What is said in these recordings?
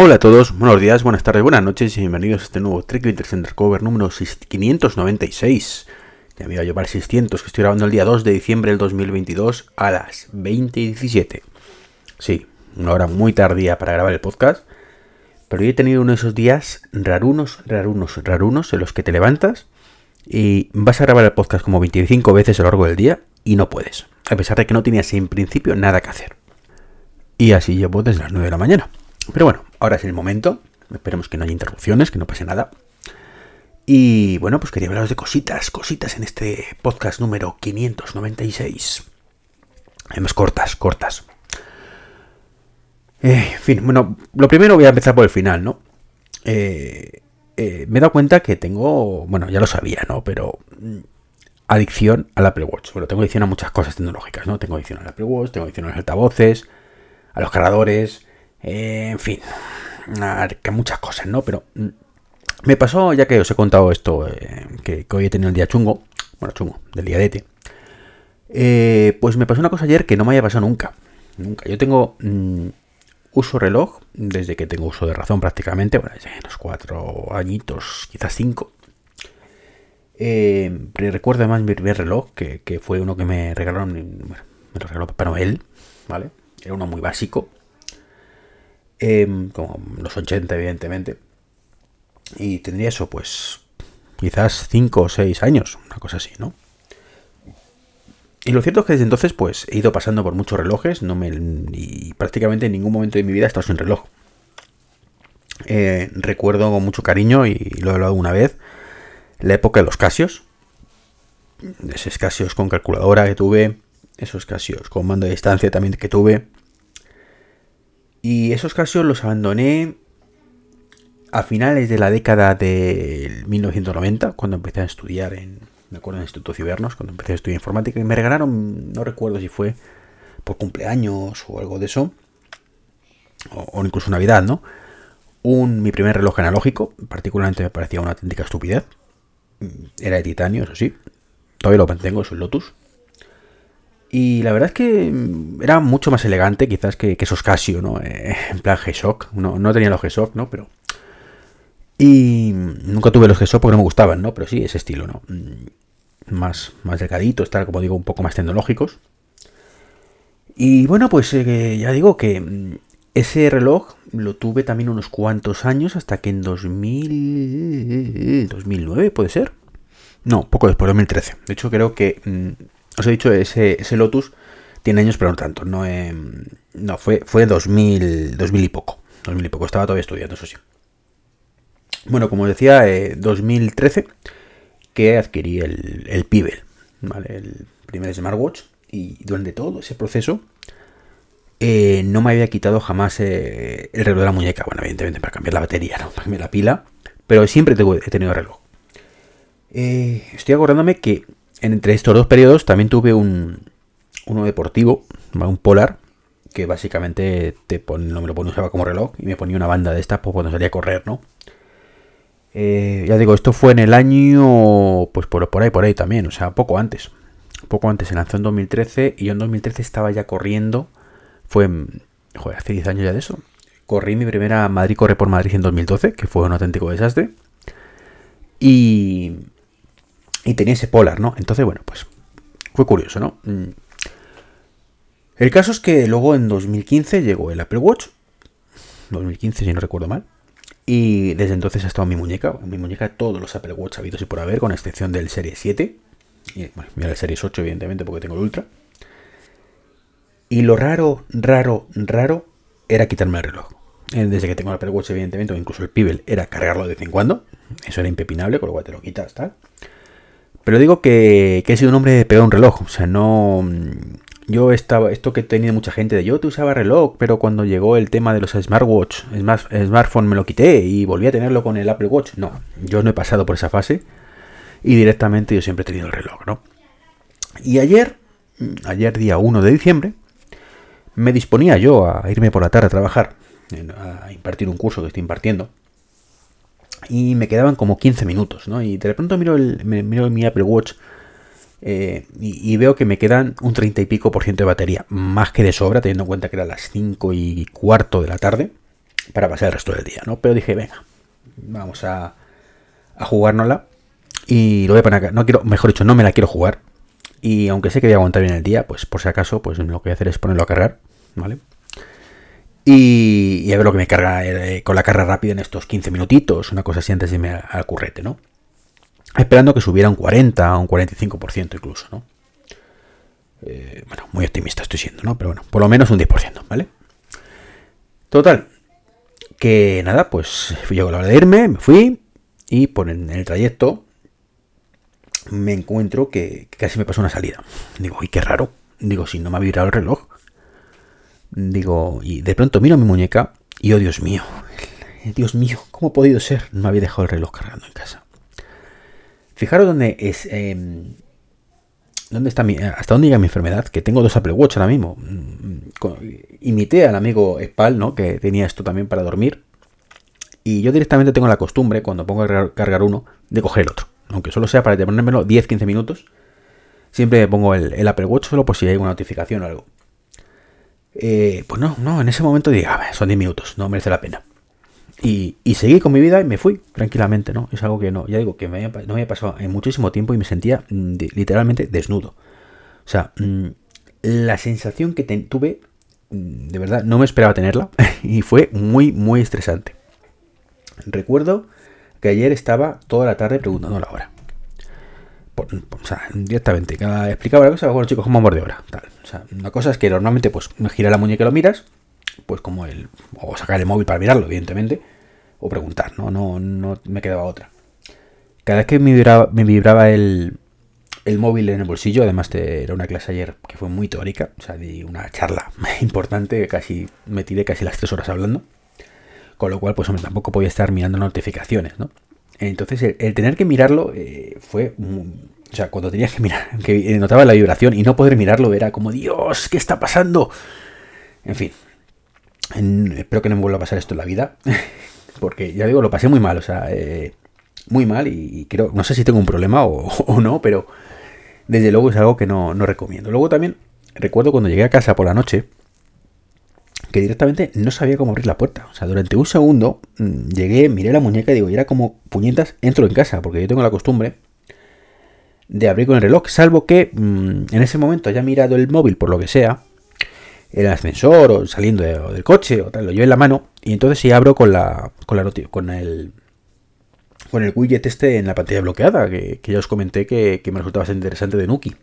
Hola a todos, buenos días, buenas tardes, buenas noches y bienvenidos a este nuevo Trek Winters Undercover número 596. Ya me iba a llevar 600, que estoy grabando el día 2 de diciembre del 2022 a las 20 y 17. Sí, una hora muy tardía para grabar el podcast, pero he tenido uno de esos días rarunos, rarunos, rarunos en los que te levantas y vas a grabar el podcast como 25 veces a lo largo del día y no puedes, a pesar de que no tenías en principio nada que hacer. Y así llevo desde las 9 de la mañana. Pero bueno, ahora es el momento. Esperemos que no haya interrupciones, que no pase nada. Y bueno, pues quería hablaros de cositas, cositas en este podcast número 596. Además, cortas, cortas. Eh, en fin, bueno, lo primero voy a empezar por el final, ¿no? Eh, eh, me he dado cuenta que tengo, bueno, ya lo sabía, ¿no? Pero mm, adicción al Apple Watch. Bueno, tengo adicción a muchas cosas tecnológicas, ¿no? Tengo adicción al Apple Watch, tengo adicción a los altavoces, a los cargadores, eh, en fin, que muchas cosas, ¿no? Pero mm, me pasó, ya que os he contado esto, eh, que, hoy he tenido el día chungo, bueno, chungo, del día de eh, pues me pasó una cosa ayer que no me haya pasado nunca. Nunca. Yo tengo mm, uso reloj desde que tengo uso de razón prácticamente, bueno, desde unos cuatro añitos, quizás cinco. recuerdo además mi primer reloj, que, que, fue uno que me regalaron, bueno, me lo regaló Papá Noel, ¿vale? Era uno muy básico, Em, como los 80 evidentemente. Y tendría eso, pues, quizás 5 o 6 años, una cosa así, ¿no? Y lo cierto es que desde entonces, pues, he ido pasando por muchos relojes, no me, y prácticamente en ningún momento de mi vida he estado sin reloj. Eh, recuerdo con mucho cariño, y lo he hablado una vez, la época de los Casios. Esos Casios con calculadora que tuve, esos Casios con mando de distancia también que tuve, y esos casos los abandoné a finales de la década de 1990, cuando empecé a estudiar en, me acuerdo, en el Instituto Cibernos, cuando empecé a estudiar informática, y me regalaron, no recuerdo si fue por cumpleaños o algo de eso, o, incluso Navidad, ¿no? Un, mi primer reloj analógico, particularmente me parecía una auténtica estupidez. Era de titanio, eso sí. Todavía lo mantengo, es un Lotus. Y la verdad es que mm, era mucho más elegante quizás que, esos Casio, ¿no? Eh, en plan G-Shock. No, no tenía los G-Shock, ¿no? Pero... Y nunca tuve los G-Shock porque no me gustaban, ¿no? Pero sí, ese estilo, ¿no? Mm, más, más delgaditos, tal, como digo, un poco más tecnológicos. Y bueno, pues eh, ya digo que mm, ese reloj lo tuve también unos cuantos años hasta que en 2000... 2009, ¿puede ser? No, poco después, 2013. De hecho, creo que os he dicho, ese, ese Lotus tiene años, pero no tanto. No, no fue, fue 2000, 2000 y poco. 2000 y poco. Estaba todavía estudiando, eso sí. Bueno, como decía, 2013 eh, que adquirí el, el Pibel, ¿vale? El primer smartwatch. Y durante todo ese proceso eh, no me había quitado jamás eh, el reloj de la muñeca. Bueno, evidentemente para cambiar la batería, ¿no? Para cambiar la pila. Pero siempre he tenido reloj. estoy acordándome que entre estos dos periodos también tuve un uno deportivo, un polar, que básicamente te no me lo usaba como reloj y me ponía una banda de estas pues, cuando salía a correr, ¿no? Eh, ya digo, esto fue en el año, pues por, por ahí, por ahí también, o sea, poco antes. Poco antes, se lanzó en 2013 y yo en 2013 estaba ya corriendo. Fue, joder, hace 10 años ya de eso. Corrí mi primera Madrid Corre por Madrid en 2012, que fue un auténtico desastre. Y, y tenía ese polar, ¿no? Entonces, bueno, pues fue curioso, ¿no? Mm. El caso es que luego en 2015 llegó el Apple Watch, 2015 si no recuerdo mal, y desde entonces ha estado mi muñeca, mi muñeca todos los Apple Watch habidos y por haber, con excepción del Serie 7, y bueno, mira el Series 8 evidentemente porque tengo el Ultra. Y lo raro, raro, raro era quitarme el reloj. Eh, desde que tengo el Apple Watch evidentemente, o incluso el Pebble, era cargarlo de vez en cuando, eso era impepinable, con lo cual te lo quitas, tal. Pero digo que, he sido un hombre de pegar un reloj. O sea, no. Yo estaba. Esto que tenía mucha gente de yo te usaba reloj, pero cuando llegó el tema de los smartwatch, smart, smartphone me lo quité y volví a tenerlo con el Apple Watch. No, yo no he pasado por esa fase. Y directamente yo siempre he tenido el reloj, ¿no? Y ayer, ayer día 1 de diciembre, me disponía yo a irme por la tarde a trabajar, a impartir un curso que estoy impartiendo y me quedaban como 15 minutos, ¿no? Y de pronto miro, el, miro mi Apple Watch eh, y, veo que me quedan un 30 y pico por ciento de batería, más que de sobra, teniendo en cuenta que eran las 5 y cuarto de la tarde. para pasar el resto del día, ¿no? Pero dije, venga, vamos a, a jugárnosla. Y lo voy a poner acá. No quiero, mejor dicho, no me la quiero jugar. Y aunque sé que voy a aguantar bien el día, pues por si acaso, pues lo que voy a hacer es ponerlo a cargar, ¿vale? Y, a ver lo que me carga eh, con la carga rápida en estos 15 minutitos, una cosa así antes de irme al currete, ¿no? Esperando que subiera un 40, un 45% incluso, ¿no? Eh, bueno, muy optimista estoy siendo, ¿no? Pero bueno, por lo menos un 10%, ¿vale? Total, que nada, pues llegó la hora de irme, me fui y por en el trayecto me encuentro que, casi me pasó una salida. Digo, y qué raro. Digo, si no me ha vibrado el reloj. Digo, y de pronto miro mi muñeca y oh Dios mío, Dios mío, ¿cómo ha podido ser? No había dejado el reloj cargando en casa. Fijaros dónde es. Em, ¿Dónde está mi, hasta dónde llega mi enfermedad? Que tengo dos Apple Watch ahora mismo. Imité al amigo Spal, ¿no? Que tenía esto también para dormir. Y yo directamente tengo la costumbre, cuando pongo a cargar uno, de coger el otro. Aunque solo sea para ponérmelo 10-15 minutos. Siempre pongo el, Apple Watch solo por si hay una notificación o algo. Eh, pues no, no, en ese momento dije, ah, son 10 minutos, no merece la pena. Y, seguí con mi vida y me fui tranquilamente, ¿no? Es algo que no, ya digo, que me no me había pasado en muchísimo tiempo y me sentía mm, literalmente desnudo. O sea, mm, la sensación que tuve, mm, de verdad, no me esperaba tenerla y fue muy, muy estresante. Recuerdo que ayer estaba toda la tarde preguntando la hora. O sea, directamente, cada explicaba la cosa, bueno chicos, ¿cómo vamos de hora? Tal. O sea, una cosa es que normalmente pues gira la muñeca y lo miras, pues como el. O sacar el móvil para mirarlo, evidentemente. O preguntar, ¿no? No, no me quedaba otra. Cada vez que me vibraba, me el, el móvil en el bolsillo, además de, era una clase ayer que fue muy teórica, o sea, de una charla importante, casi me tiré casi las tres horas hablando. Con lo cual, pues hombre, tampoco podía estar mirando notificaciones, ¿no? Entonces, el, tener que mirarlo eh, fue. o sea, cuando tenías que mirar, que notaba la vibración y no poder mirarlo, era como, Dios, ¿qué está pasando? En fin. espero que no me vuelva a pasar esto en la vida. Porque ya digo, lo pasé muy mal, o sea, eh, muy mal y, creo, no sé si tengo un problema o, no, pero desde luego es algo que no, no recomiendo. Luego también recuerdo cuando llegué a casa por la noche, que directamente no sabía cómo abrir la puerta. O sea, durante un segundo mm, llegué, miré la muñeca y digo, y era como puñetas, entro en casa, porque yo tengo la costumbre de abrir con el reloj, salvo que mm, en ese momento haya mirado el móvil por lo que sea, el ascensor o saliendo del coche o tal, lo llevo en la mano y entonces sí abro con la con la con el con el widget este en la pantalla bloqueada que, ya os comenté que, me resultaba bastante interesante de Nuki.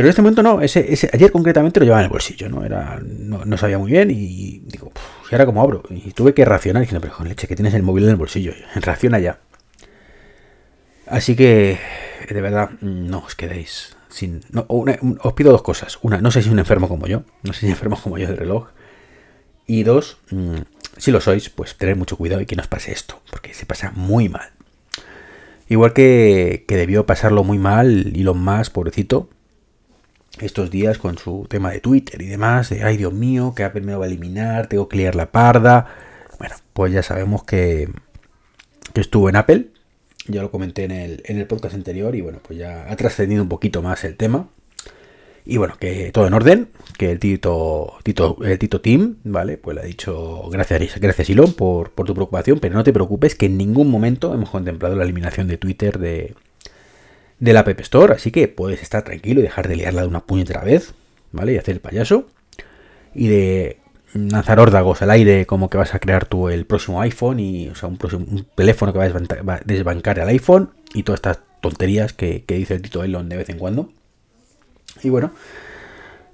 Pero en este momento no, ese, ese, ayer concretamente lo llevaba en el bolsillo, ¿no? Era, no, sabía muy bien y digo, ¿y ahora cómo abro? Y tuve que reaccionar diciendo, pero con leche, que tienes el móvil en el bolsillo, reacciona ya. Así que, de verdad, no os quedéis sin... os pido dos cosas. Una, no es un enfermo como yo, no sé si es enfermo como yo del reloj. Y dos, mm, si lo sois, pues tener mucho cuidado y que no os pase esto, porque se pasa muy mal. Igual que, que debió pasarlo muy mal y lo más, pobrecito, estos días con su tema de Twitter y demás, de ay Dios mío, que Apple me va a eliminar, tengo que liar la parda. Bueno, pues ya sabemos que, que estuvo en Apple, ya lo comenté en el, en el podcast anterior y bueno, pues ya ha trascendido un poquito más el tema. Y bueno, que todo en orden, que el Tito, Tito, el Tito ¿vale? Pues le ha dicho gracias, gracias Ilon por, por tu preocupación, pero no te preocupes que en ningún momento hemos contemplado la eliminación de Twitter de, de la App Store, así que puedes estar tranquilo y dejar de liarla de una puñetera vez, ¿vale? Y hacer el payaso. Y de lanzar órdagos al aire como que vas a crear tú el próximo iPhone y, o sea, un, próximo, teléfono que va a desbancar al iPhone y todas estas tonterías que, dice el Tito Elon de vez en cuando. Y bueno,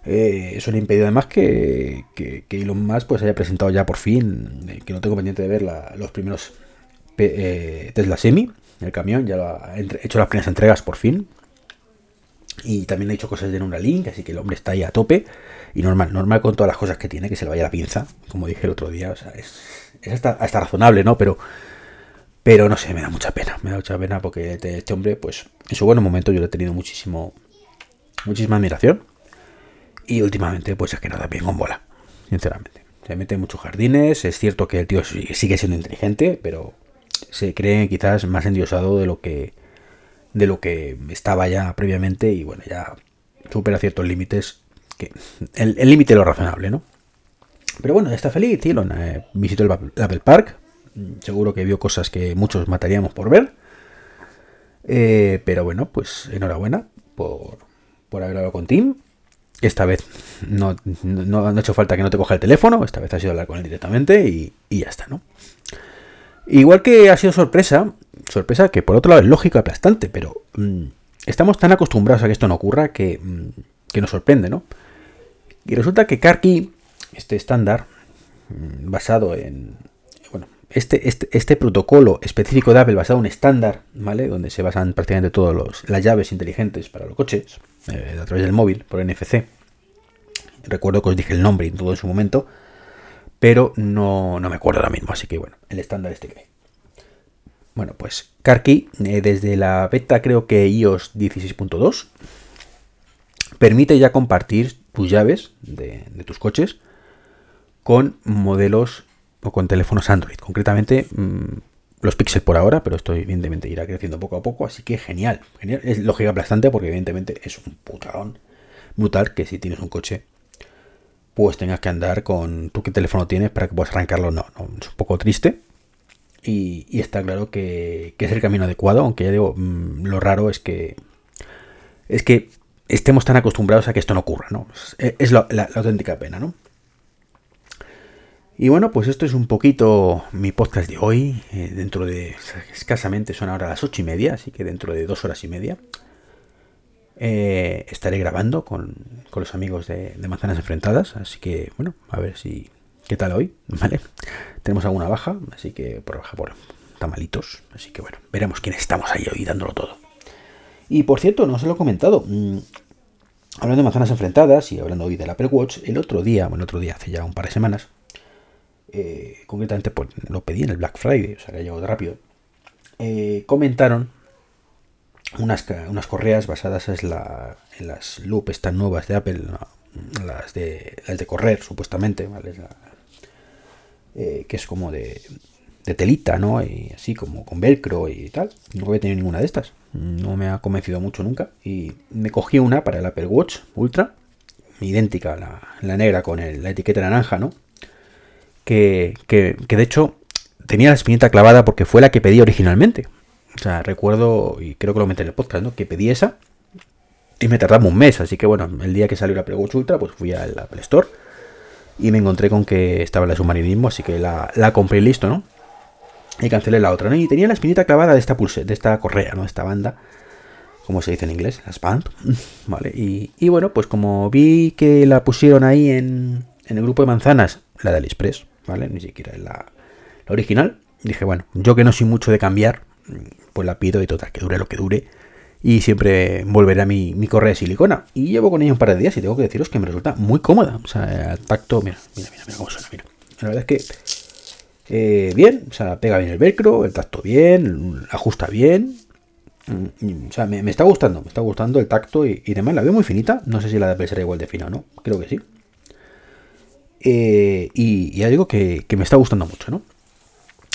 eh, eso le ha impedido además que, que, Elon Musk pues haya presentado ya por fin, eh, que no tengo pendiente de ver los primeros eh, Tesla Semi, el camión, ya lo ha hecho las primeras entregas por fin. Y también ha hecho cosas de Neuralink, así que el hombre está ahí a tope. Y normal, normal con todas las cosas que tiene, que se le vaya la pinza, como dije el otro día. O sea, es, hasta, razonable, ¿no? Pero, pero no sé, me da mucha pena. Me da mucha pena porque este hombre, pues, en su buen momento yo le he tenido muchísimo, muchísima admiración. Y últimamente, pues es que no da bien con bola, sinceramente. Se mete en muchos jardines. Es cierto que el tío sigue siendo inteligente, pero se cree quizás más endiosado de lo que de lo que estaba ya previamente y bueno, ya supera ciertos límites que el límite lo razonable, ¿no? Pero bueno, está feliz, Elon. Eh, visitó el Apple Park. Seguro que vio cosas que muchos mataríamos por ver. Eh, pero bueno, pues enhorabuena por, por haber hablado con Tim. Esta vez no, no, ha hecho falta que no te coja el teléfono, esta vez ha sido hablar con él directamente y, ya está, ¿no? Igual que ha sido sorpresa, sorpresa que por otro lado es lógico aplastante, pero mm, estamos tan acostumbrados a que esto no ocurra que, mm, que nos sorprende, ¿no? Y resulta que CarKey, este estándar, mm, basado en, este, este, este, protocolo específico de Apple basado en un estándar, ¿vale? Donde se basan prácticamente todas las llaves inteligentes para los coches, eh, a través del móvil, por NFC. Recuerdo que os dije el nombre y todo en su momento, pero no, me acuerdo ahora mismo, así que bueno, el estándar este que Bueno, pues CarKey, eh, desde la beta creo que iOS 16.2, permite ya compartir tus llaves de, tus coches con modelos con teléfonos Android. Concretamente, mm, los Pixel por ahora, pero esto evidentemente irá creciendo poco a poco, así que genial. genial. Es lógica aplastante porque evidentemente es un putadón brutal que si tienes un coche, pues tengas que andar con tú qué teléfono tienes para que puedas arrancarlo. No, no es un poco triste. Y, está claro que, es el camino adecuado, aunque ya digo, mm, lo raro es que es que estemos tan acostumbrados a que esto no ocurra, ¿no? Es, la auténtica pena, ¿no? Y bueno, pues esto es un poquito mi podcast de hoy. Eh, dentro de escasamente son ahora las ocho y media, así que dentro de dos horas y media eh, estaré grabando con, los amigos de, Manzanas Enfrentadas. Así que bueno, a ver si qué tal hoy, ¿vale? Tenemos alguna baja, así que por baja por tamalitos. Así que bueno, veremos quién estamos ahí hoy dándolo todo. Y por cierto, no os lo he comentado. Mm, hablando de manzanas enfrentadas y hablando hoy del Apple Watch, el otro día, bueno, el otro día, hace ya un par de semanas, eh, concretamente pues, lo pedí en el Black Friday, o sea que ha llegado rápido, eh, comentaron unas, unas, correas basadas en, las loop estas nuevas de Apple, las, de, las de correr supuestamente, eh, que es como de, telita, ¿no? Y así como con velcro y tal. No voy a tener ninguna de estas, no me ha convencido mucho nunca. Y me cogí una para el Apple Watch Ultra, idéntica, la, la negra con la etiqueta naranja, ¿no? que, de hecho tenía la espinita clavada porque fue la que pedí originalmente. O sea, recuerdo, y creo que lo metí en el podcast, ¿no? Que pedí esa y me tardaba un mes. Así que bueno, el día que salió la Apple Ultra, pues fui al Apple Store y me encontré con que estaba la de submarinismo, así que la, la compré y listo, ¿no? Y cancelé la otra, ¿no? Y tenía la espinita clavada de esta pulse, de esta correa, ¿no? Esta banda, como se dice en inglés, la band, ¿vale? Y, y, bueno, pues como vi que la pusieron ahí en, en el grupo de manzanas, la de AliExpress, ¿vale? Ni siquiera es la, original. Dije, bueno, yo que no soy mucho de cambiar, pues la pido y total, que dure lo que dure. Y siempre volveré a mi, mi correa de silicona. Y llevo con ella un par de días y tengo que deciros que me resulta muy cómoda. O sea, el tacto, mira, mira, mira, mira cómo suena, mira. La verdad es que eh, bien, o sea, pega bien el velcro, el tacto bien, ajusta bien. Mm, o sea, me, está gustando, me está gustando el tacto y, demás. La veo muy finita. No sé si la de Apple será igual de fina o no. Creo que sí. Eh, y ya digo que, me está gustando mucho, ¿no?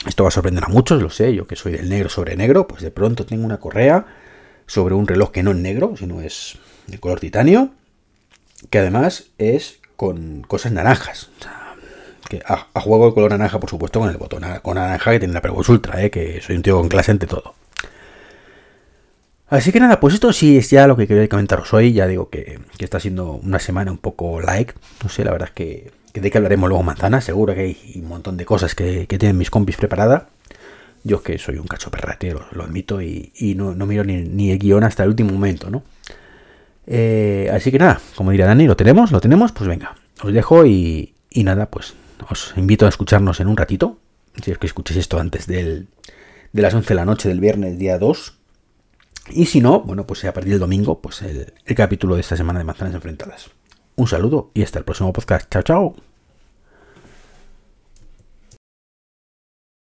Esto va a sorprender a muchos, lo sé, yo que soy del negro sobre negro, pues de pronto tengo una correa sobre un reloj que no es negro, sino es de color titanio, que además es con cosas naranjas. O sea, que a, juego el color naranja, por supuesto, con el botón con naranja que tiene la Pro Ultra, ¿eh? que soy un tío con clase ante todo. Así que nada, pues esto sí es ya lo que quería comentaros hoy. Ya digo que, que está siendo una semana un poco like. No sé, la verdad es que de que hablaremos luego manzana, seguro que hay un montón de cosas que, tienen mis compis preparada. Yo es que soy un cacho perrate, lo, admito, y, no, miro ni, el guion hasta el último momento, ¿no? Eh, así que nada, como diría Dani, lo tenemos, lo tenemos, pues venga, os dejo y, nada, pues os invito a escucharnos en un ratito, si es que escuchéis esto antes del, de las 11 de la noche del viernes, día 2. Y si no, bueno, pues a partir del domingo, pues el capítulo de esta semana de Manzanas Enfrentadas. Un saludo y hasta el próximo podcast. Chao, chao.